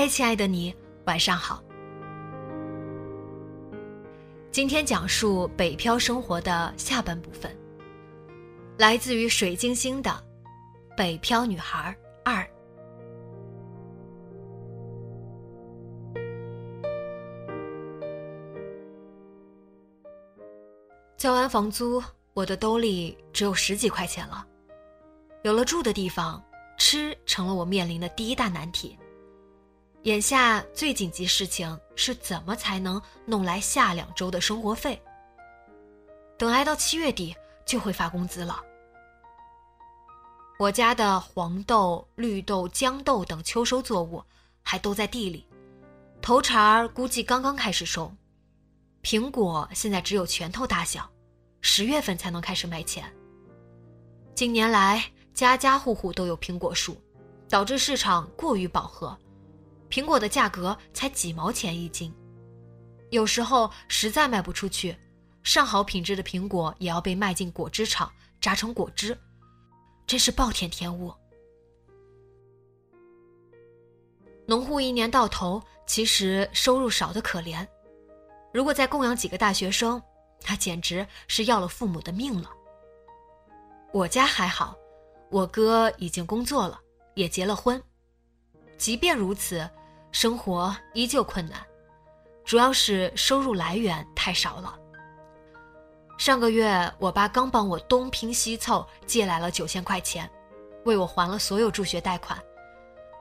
嗨，亲爱的你，晚上好。今天讲述北漂生活的下半部分，来自于水晶星的《北漂女孩二》。交完房租，我的兜里只有十几块钱了。有了住的地方，吃成了我面临的第一大难题。眼下最紧急事情是怎么才能弄来下两周的生活费？等挨到七月底就会发工资了。我家的黄豆、绿豆、豇豆等秋收作物还都在地里，头茬儿估计刚刚开始收。苹果现在只有拳头大小，十月份才能开始卖钱。近年来家家户户都有苹果树，导致市场过于饱和。苹果的价格才几毛钱一斤，有时候实在卖不出去，上好品质的苹果也要被卖进果汁厂榨成果汁，真是暴殄天物。农户一年到头其实收入少得可怜，如果再供养几个大学生，那简直是要了父母的命了。我家还好，我哥已经工作了，也结了婚，即便如此。生活依旧困难，主要是收入来源太少了。上个月，我爸刚帮我东拼西凑借来了九千块钱，为我还了所有助学贷款，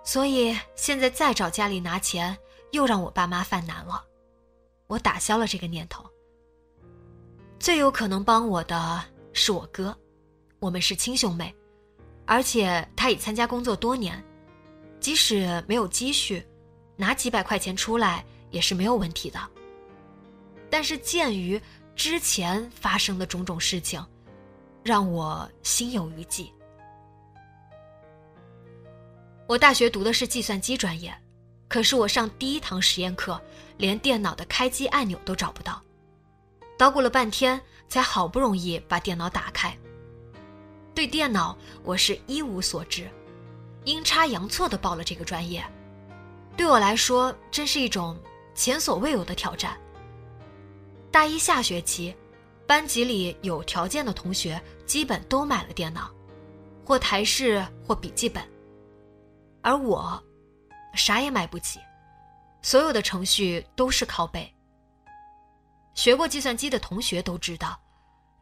所以现在再找家里拿钱，又让我爸妈犯难了。我打消了这个念头。最有可能帮我的是我哥，我们是亲兄妹，而且他已参加工作多年，即使没有积蓄。拿几百块钱出来也是没有问题的。但是鉴于之前发生的种种事情，让我心有余悸。我大学读的是计算机专业，可是我上第一堂实验课，连电脑的开机按钮都找不到，捣鼓了半天才好不容易把电脑打开。对电脑我是一无所知，阴差阳错的报了这个专业。对我来说，真是一种前所未有的挑战。大一下学期，班级里有条件的同学基本都买了电脑，或台式或笔记本，而我啥也买不起，所有的程序都是靠背。学过计算机的同学都知道，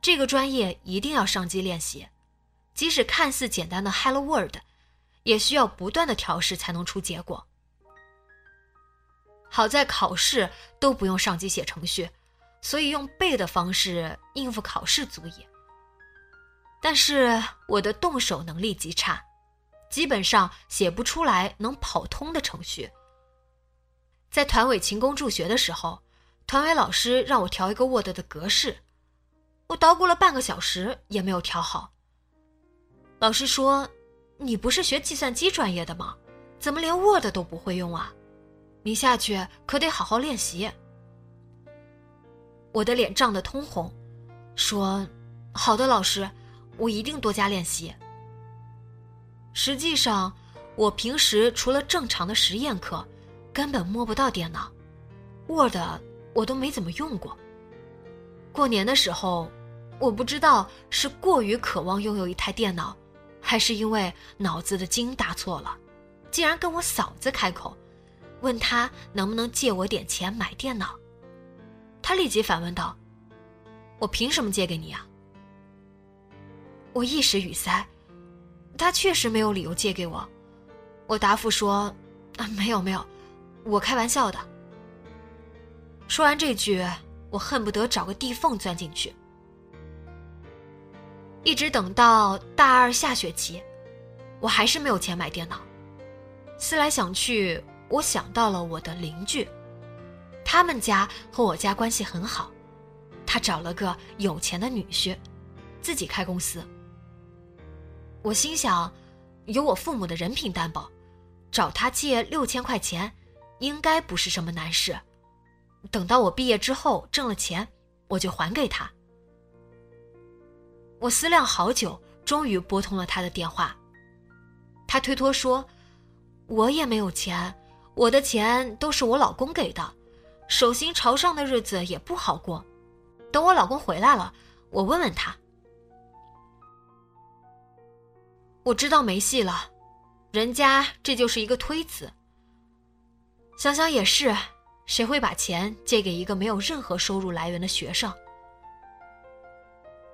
这个专业一定要上机练习，即使看似简单的 Hello World，也需要不断的调试才能出结果。好在考试都不用上机写程序，所以用背的方式应付考试足矣。但是我的动手能力极差，基本上写不出来能跑通的程序。在团委勤工助学的时候，团委老师让我调一个 Word 的格式，我捣鼓了半个小时也没有调好。老师说：“你不是学计算机专业的吗？怎么连 Word 都不会用啊？”你下去可得好好练习。我的脸涨得通红，说：“好的，老师，我一定多加练习。”实际上，我平时除了正常的实验课，根本摸不到电脑，Word 我都没怎么用过。过年的时候，我不知道是过于渴望拥有一台电脑，还是因为脑子的筋搭错了，竟然跟我嫂子开口，问他能不能借我点钱买电脑。他立即反问道：“我凭什么借给你啊？”我一时语塞，他确实没有理由借给我。我答复说：“啊，没有没有，我开玩笑的。”说完这句，我恨不得找个地缝钻进去。一直等到大二下学期，我还是没有钱买电脑。思来想去，我想到了我的邻居，他们家和我家关系很好，他找了个有钱的女婿，自己开公司。我心想，有我父母的人品担保，找他借六千块钱，应该不是什么难事。等到我毕业之后挣了钱，我就还给他。我思量好久，终于拨通了他的电话。他推脱说：“我也没有钱，我的钱都是我老公给的，手心朝上的日子也不好过。等我老公回来了，我问问他。”我知道没戏了，人家这就是一个推辞。想想也是，谁会把钱借给一个没有任何收入来源的学生？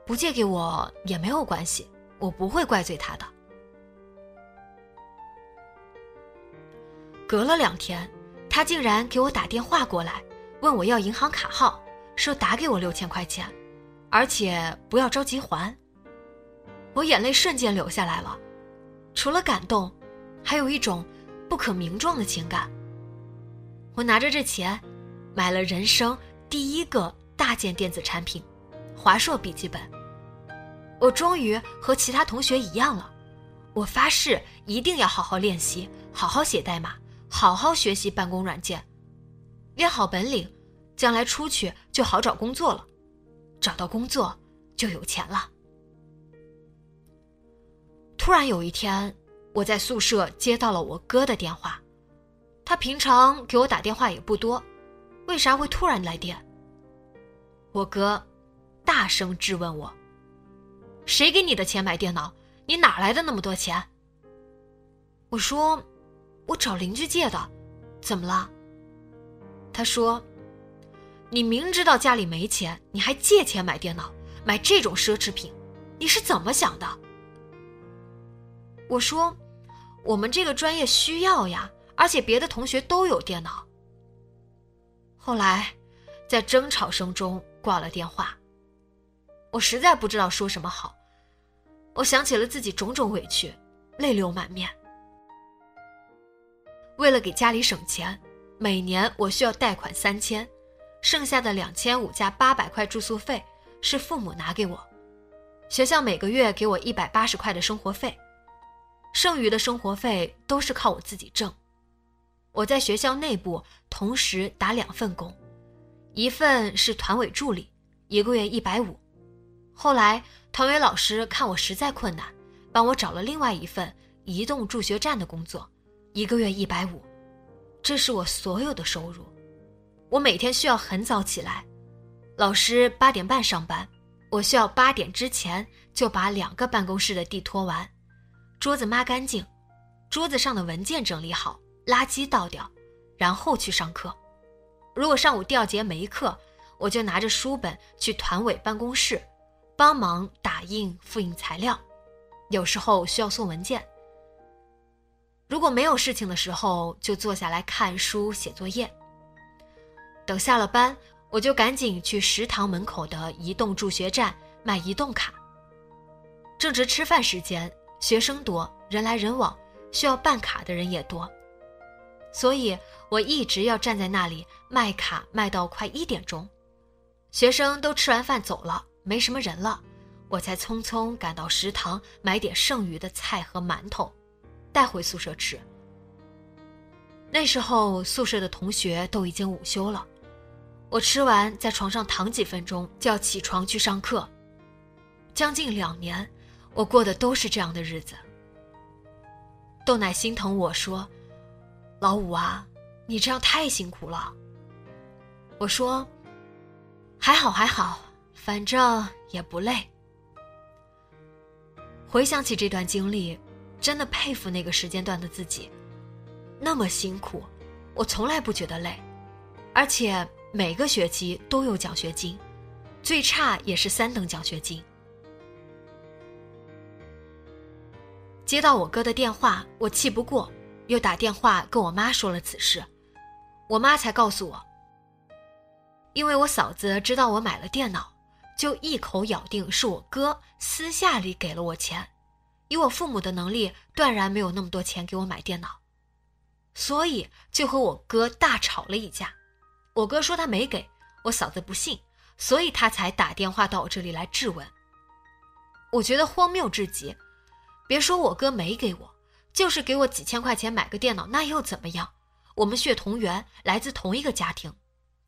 不借给我也没有关系，我不会怪罪他的。隔了两天，他竟然给我打电话过来，问我要银行卡号，说打给我六千块钱，而且不要着急还。我眼泪瞬间流下来了，除了感动，还有一种不可名状的情感。我拿着这钱，买了人生第一个大件电子产品——华硕笔记本。我终于和其他同学一样了，我发誓一定要好好练习，好好写代码，好好学习办公软件，练好本领，将来出去就好找工作了，找到工作就有钱了。突然有一天，我在宿舍接到了我哥的电话，他平常给我打电话也不多，为啥会突然来电？我哥大声质问我：“谁给你的钱买电脑？你哪来的那么多钱？”我说：“我找邻居借的，怎么了？”他说：“你明知道家里没钱，你还借钱买电脑，买这种奢侈品，你是怎么想的？”我说：“我们这个专业需要呀，而且别的同学都有电脑。”后来，在争吵声中挂了电话。我实在不知道说什么好。我想起了自己种种委屈，泪流满面。为了给家里省钱，每年我需要贷款三千，剩下的两千五加八百块住宿费是父母拿给我，学校每个月给我一百八十块的生活费。剩余的生活费都是靠我自己挣。我在学校内部同时打两份工，一份是团委助理，一个月一百五。后来团委老师看我实在困难，帮我找了另外一份移动助学站的工作，一个月一百五。这是我所有的收入。我每天需要很早起来，老师八点半上班，我需要八点之前就把两个办公室的地拖完。桌子抹干净，桌子上的文件整理好，垃圾倒掉，然后去上课。如果上午第二节没课，我就拿着书本去团委办公室，帮忙打印、复印材料。有时候需要送文件。如果没有事情的时候，就坐下来看书、写作业。等下了班，我就赶紧去食堂门口的移动助学站卖移动卡。正值吃饭时间。学生多人来人往，需要办卡的人也多，所以我一直要站在那里卖卡，卖到快一点钟，学生都吃完饭走了，没什么人了，我才匆匆赶到食堂买点剩余的菜和馒头，带回宿舍吃。那时候宿舍的同学都已经午休了，我吃完在床上躺几分钟就要起床去上课，将近两年。我过的都是这样的日子。豆奶心疼我说：“老五啊，你这样太辛苦了。”我说：“还好还好，反正也不累。回想起这段经历，真的佩服那个时间段的自己，那么辛苦，我从来不觉得累，而且每个学期都有奖学金，最差也是三等奖学金。接到我哥的电话，我气不过，又打电话跟我妈说了此事，我妈才告诉我，因为我嫂子知道我买了电脑，就一口咬定是我哥私下里给了我钱，以我父母的能力，断然没有那么多钱给我买电脑，所以就和我哥大吵了一架。我哥说他没给我嫂子不信，所以他才打电话到我这里来质问。我觉得荒谬至极。别说我哥没给我，就是给我几千块钱买个电脑，那又怎么样？我们血同源，来自同一个家庭，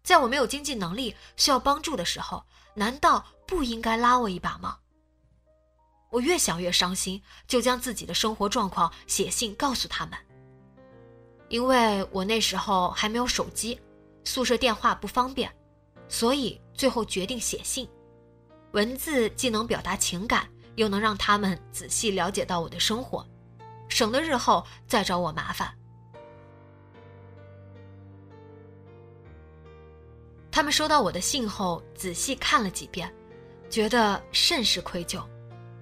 在我没有经济能力需要帮助的时候，难道不应该拉我一把吗？我越想越伤心，就将自己的生活状况写信告诉他们。因为我那时候还没有手机，宿舍电话不方便，所以最后决定写信，文字既能表达情感。又能让他们仔细了解到我的生活，省得日后再找我麻烦。他们收到我的信后，仔细看了几遍，觉得甚是愧疚，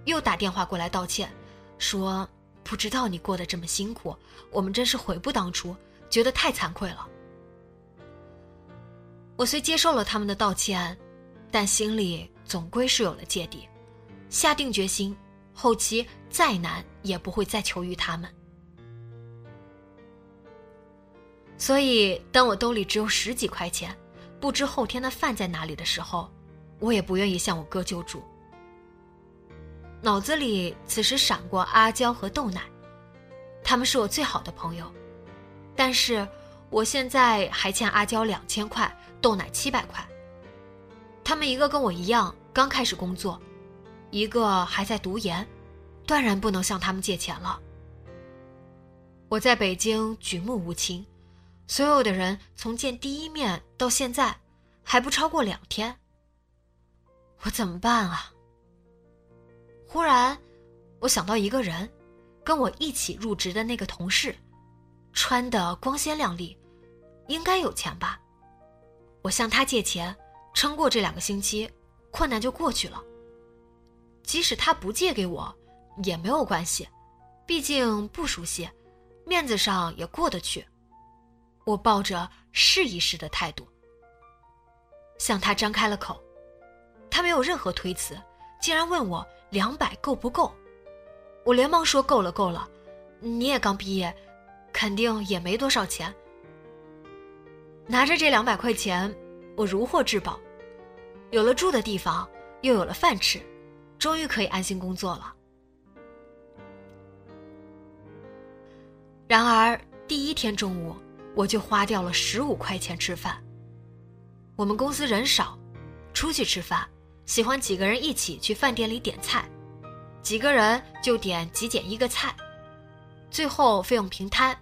又打电话过来道歉，说不知道你过得这么辛苦，我们真是悔不当初，觉得太惭愧了。我虽接受了他们的道歉，但心里总归是有了芥蒂。下定决心，后期再难也不会再求于他们。所以，当我兜里只有十几块钱，不知后天的饭在哪里的时候，我也不愿意向我哥救助。脑子里此时闪过阿娇和豆奶，他们是我最好的朋友，但是我现在还欠阿娇两千块，豆奶七百块。他们一个跟我一样刚开始工作。一个还在读研，断然不能向他们借钱了。我在北京举目无亲，所有的人从见第一面到现在，还不超过两天。我怎么办啊？忽然，我想到一个人，跟我一起入职的那个同事，穿的光鲜亮丽，应该有钱吧？我向他借钱，撑过这两个星期，困难就过去了。即使他不借给我，也没有关系，毕竟不熟悉，面子上也过得去。我抱着试一试的态度，向他张开了口。他没有任何推辞，竟然问我两百够不够。我连忙说够了，够了。你也刚毕业，肯定也没多少钱。拿着这两百块钱，我如获至宝，有了住的地方，又有了饭吃。终于可以安心工作了。然而第一天中午，我就花掉了十五块钱吃饭。我们公司人少，出去吃饭喜欢几个人一起去饭店里点菜，几个人就点几减一个菜，最后费用平摊。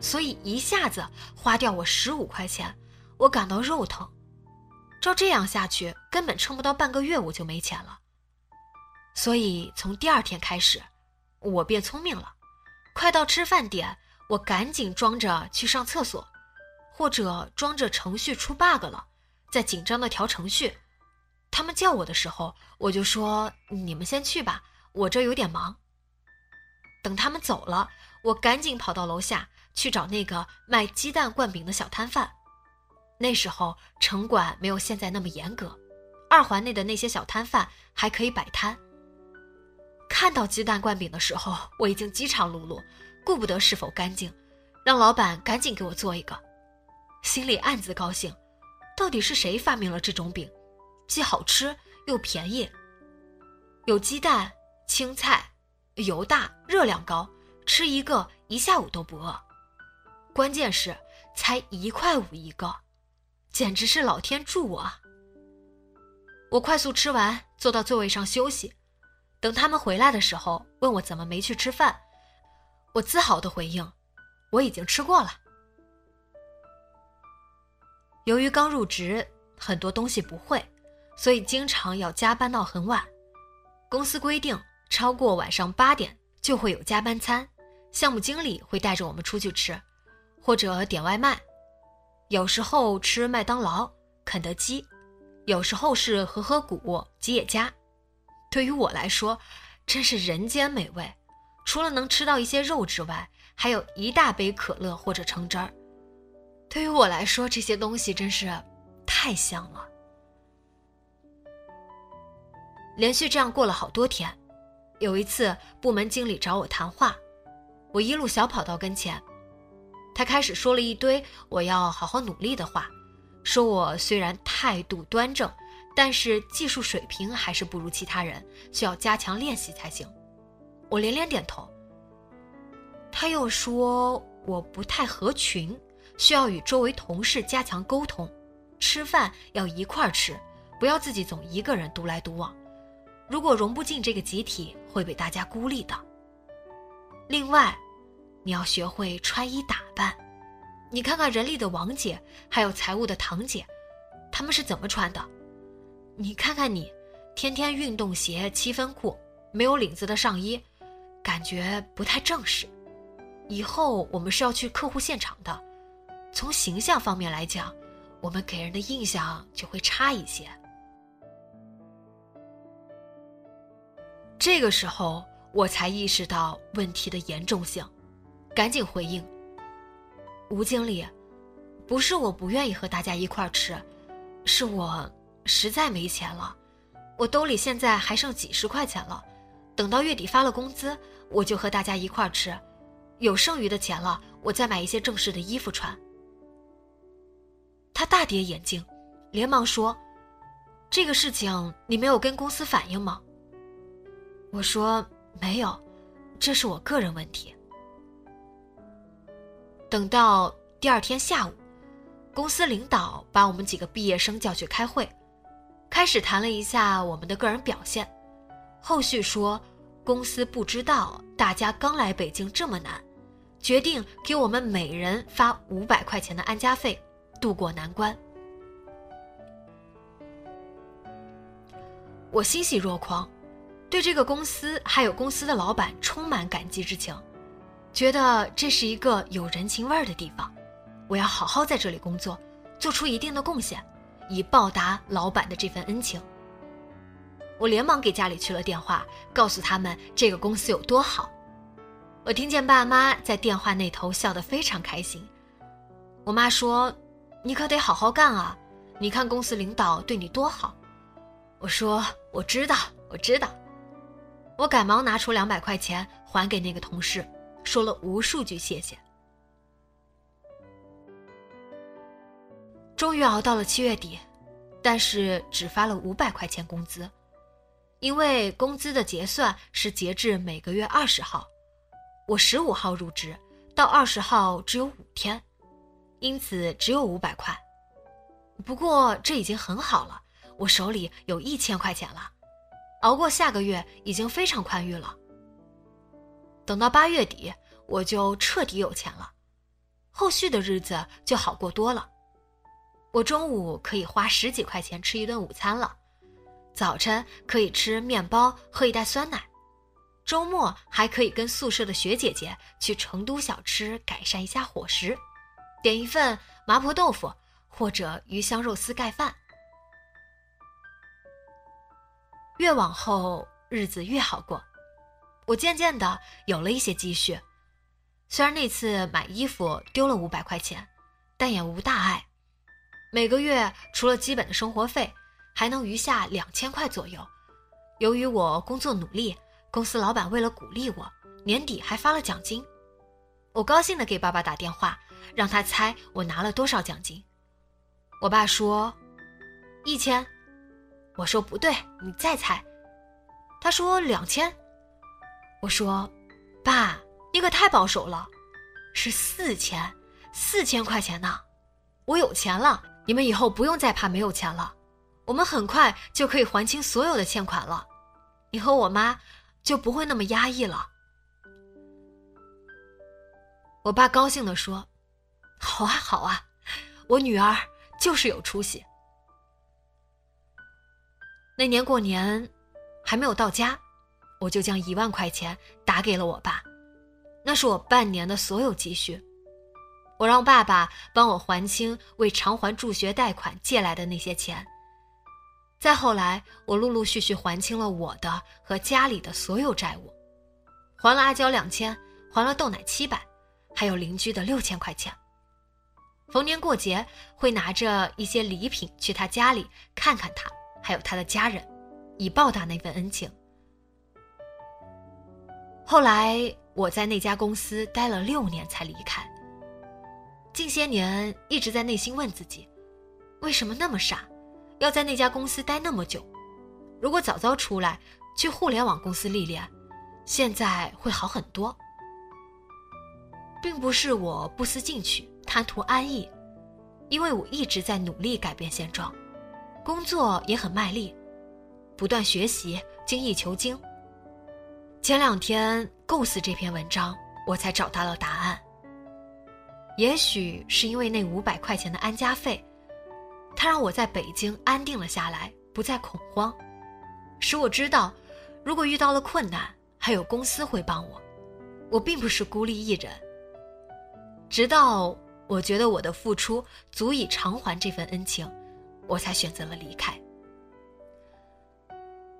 所以一下子花掉我十五块钱，我感到肉疼。照这样下去，根本撑不到半个月，我就没钱了。所以从第二天开始，我变聪明了。快到吃饭点，我赶紧装着去上厕所，或者装着程序出 bug 了，在紧张的调程序。他们叫我的时候，我就说：“你们先去吧，我这有点忙。”等他们走了，我赶紧跑到楼下去找那个卖鸡蛋灌饼的小摊贩。那时候城管没有现在那么严格，二环内的那些小摊贩还可以摆摊。看到鸡蛋灌饼的时候，我已经饥肠辘辘，顾不得是否干净，让老板赶紧给我做一个，心里暗自高兴。到底是谁发明了这种饼，既好吃又便宜？有鸡蛋、青菜，油大，热量高，吃一个一下午都不饿。关键是才一块五一个，简直是老天助我！我快速吃完，坐到座位上休息。等他们回来的时候，问我怎么没去吃饭，我自豪的回应：“我已经吃过了。”由于刚入职，很多东西不会，所以经常要加班到很晚。公司规定，超过晚上八点就会有加班餐，项目经理会带着我们出去吃，或者点外卖。有时候吃麦当劳、肯德基，有时候是和和谷、吉野家。对于我来说，真是人间美味。除了能吃到一些肉之外，还有一大杯可乐或者橙汁儿。对于我来说，这些东西真是太香了。连续这样过了好多天，有一次部门经理找我谈话，我一路小跑到跟前，他开始说了一堆我要好好努力的话，说我虽然态度端正，但是技术水平还是不如其他人，需要加强练习才行。我连连点头。他又说我不太合群，需要与周围同事加强沟通，吃饭要一块儿吃，不要自己总一个人独来独往。如果融不进这个集体，会被大家孤立的。另外，你要学会穿衣打扮。你看看人力的王姐，还有财务的堂姐，他们是怎么穿的？你看看你，天天运动鞋、七分裤，没有领子的上衣。感觉不太正式，以后我们是要去客户现场的，从形象方面来讲，我们给人的印象就会差一些。这个时候我才意识到问题的严重性，赶紧回应：“吴经理，不是我不愿意和大家一块吃，是我实在没钱了，我兜里现在还剩几十块钱了。”等到月底发了工资，我就和大家一块吃，有剩余的钱了，我再买一些正式的衣服穿。他大跌眼镜，连忙说：“这个事情你没有跟公司反映吗？”我说：“没有，这是我个人问题。”等到第二天下午，公司领导把我们几个毕业生叫去开会，开始谈了一下我们的个人表现。后续说，公司不知道大家刚来北京这么难，决定给我们每人发五百块钱的安家费，渡过难关。我欣喜若狂，对这个公司还有公司的老板充满感激之情，觉得这是一个有人情味儿的地方，我要好好在这里工作，做出一定的贡献，以报答老板的这份恩情。我连忙给家里去了电话，告诉他们这个公司有多好。我听见爸妈在电话那头笑得非常开心。我妈说：“你可得好好干啊！你看公司领导对你多好。”我说：“我知道，我知道。”我赶忙拿出两百块钱还给那个同事，说了无数句谢谢。终于熬到了七月底，但是只发了五百块钱工资。因为工资的结算是截至每个月二十号，我十五号入职，到二十号只有五天，因此只有五百块。不过这已经很好了，我手里有一千块钱了，熬过下个月已经非常宽裕了。等到八月底，我就彻底有钱了，后续的日子就好过多了。我中午可以花十几块钱吃一顿午餐了。早晨可以吃面包，喝一袋酸奶；周末还可以跟宿舍的学姐姐去成都小吃改善一下伙食，点一份麻婆豆腐或者鱼香肉丝盖饭。越往后日子越好过，我渐渐的有了一些积蓄。虽然那次买衣服丢了五百块钱，但也无大碍。每个月除了基本的生活费。还能余下两千块左右。由于我工作努力，公司老板为了鼓励我，年底还发了奖金。我高兴的给爸爸打电话，让他猜我拿了多少奖金。我爸说一千，我说不对，你再猜。他说两千，我说爸，你可太保守了，是四千，四千块钱呢。我有钱了，你们以后不用再怕没有钱了。我们很快就可以还清所有的欠款了，你和我妈就不会那么压抑了。我爸高兴地说：“好啊，好啊，我女儿就是有出息。”那年过年还没有到家，我就将一万块钱打给了我爸，那是我半年的所有积蓄。我让爸爸帮我还清为偿还助学贷款借来的那些钱。再后来，我陆陆续续还清了我的和家里的所有债务，还了阿娇两千，还了豆奶七百，还有邻居的六千块钱。逢年过节会拿着一些礼品去他家里看看他，还有他的家人，以报答那份恩情。后来我在那家公司待了六年才离开。近些年一直在内心问自己，为什么那么傻，要在那家公司待那么久？如果早早出来去互联网公司历练，现在会好很多。并不是我不思进取、贪图安逸，因为我一直在努力改变现状，工作也很卖力，不断学习、精益求精。前两天构思这篇文章，我才找到了答案。也许是因为那五百块钱的安家费，他让我在北京安定了下来，不再恐慌，使我知道，如果遇到了困难，还有公司会帮我，我并不是孤立一人。直到我觉得我的付出足以偿还这份恩情，我才选择了离开。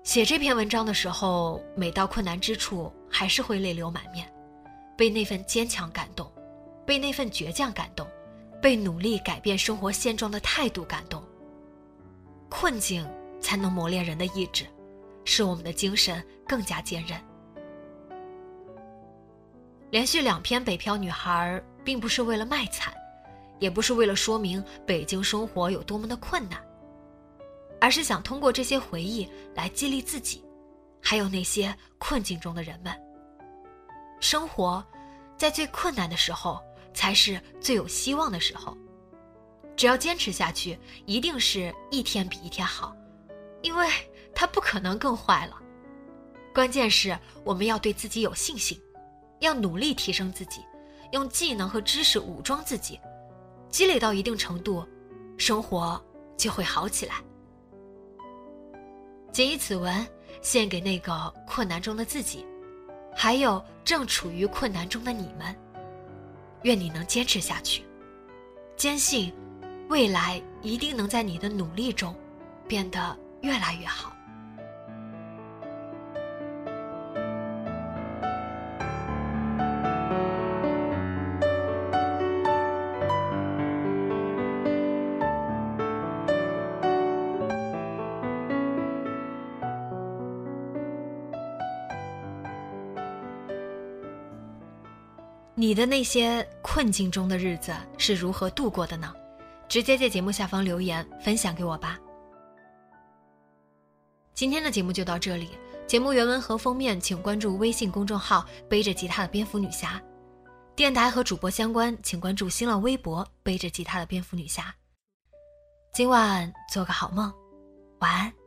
写这篇文章的时候，每到困难之处，还是会泪流满面，被那份坚强感动。被那份倔强感动，被努力改变生活现状的态度感动。困境才能磨练人的意志，使我们的精神更加坚韧。连续两篇《北漂女孩》并不是为了卖惨，也不是为了说明北京生活有多么的困难，而是想通过这些回忆来激励自己，还有那些困境中的人们。生活，在最困难的时候。才是最有希望的时候，只要坚持下去，一定是一天比一天好，因为它不可能更坏了。关键是我们要对自己有信心，要努力提升自己，用技能和知识武装自己，积累到一定程度，生活就会好起来。谨以此文献给那个困难中的自己，还有正处于困难中的你们。愿你能坚持下去，坚信未来一定能在你的努力中变得越来越好。你的那些困境中的日子是如何度过的呢？直接在节目下方留言分享给我吧。今天的节目就到这里，节目原文和封面请关注微信公众号“背着吉他的蝙蝠女侠”，电台和主播相关请关注新浪微博“背着吉他的蝙蝠女侠”。今晚做个好梦，晚安。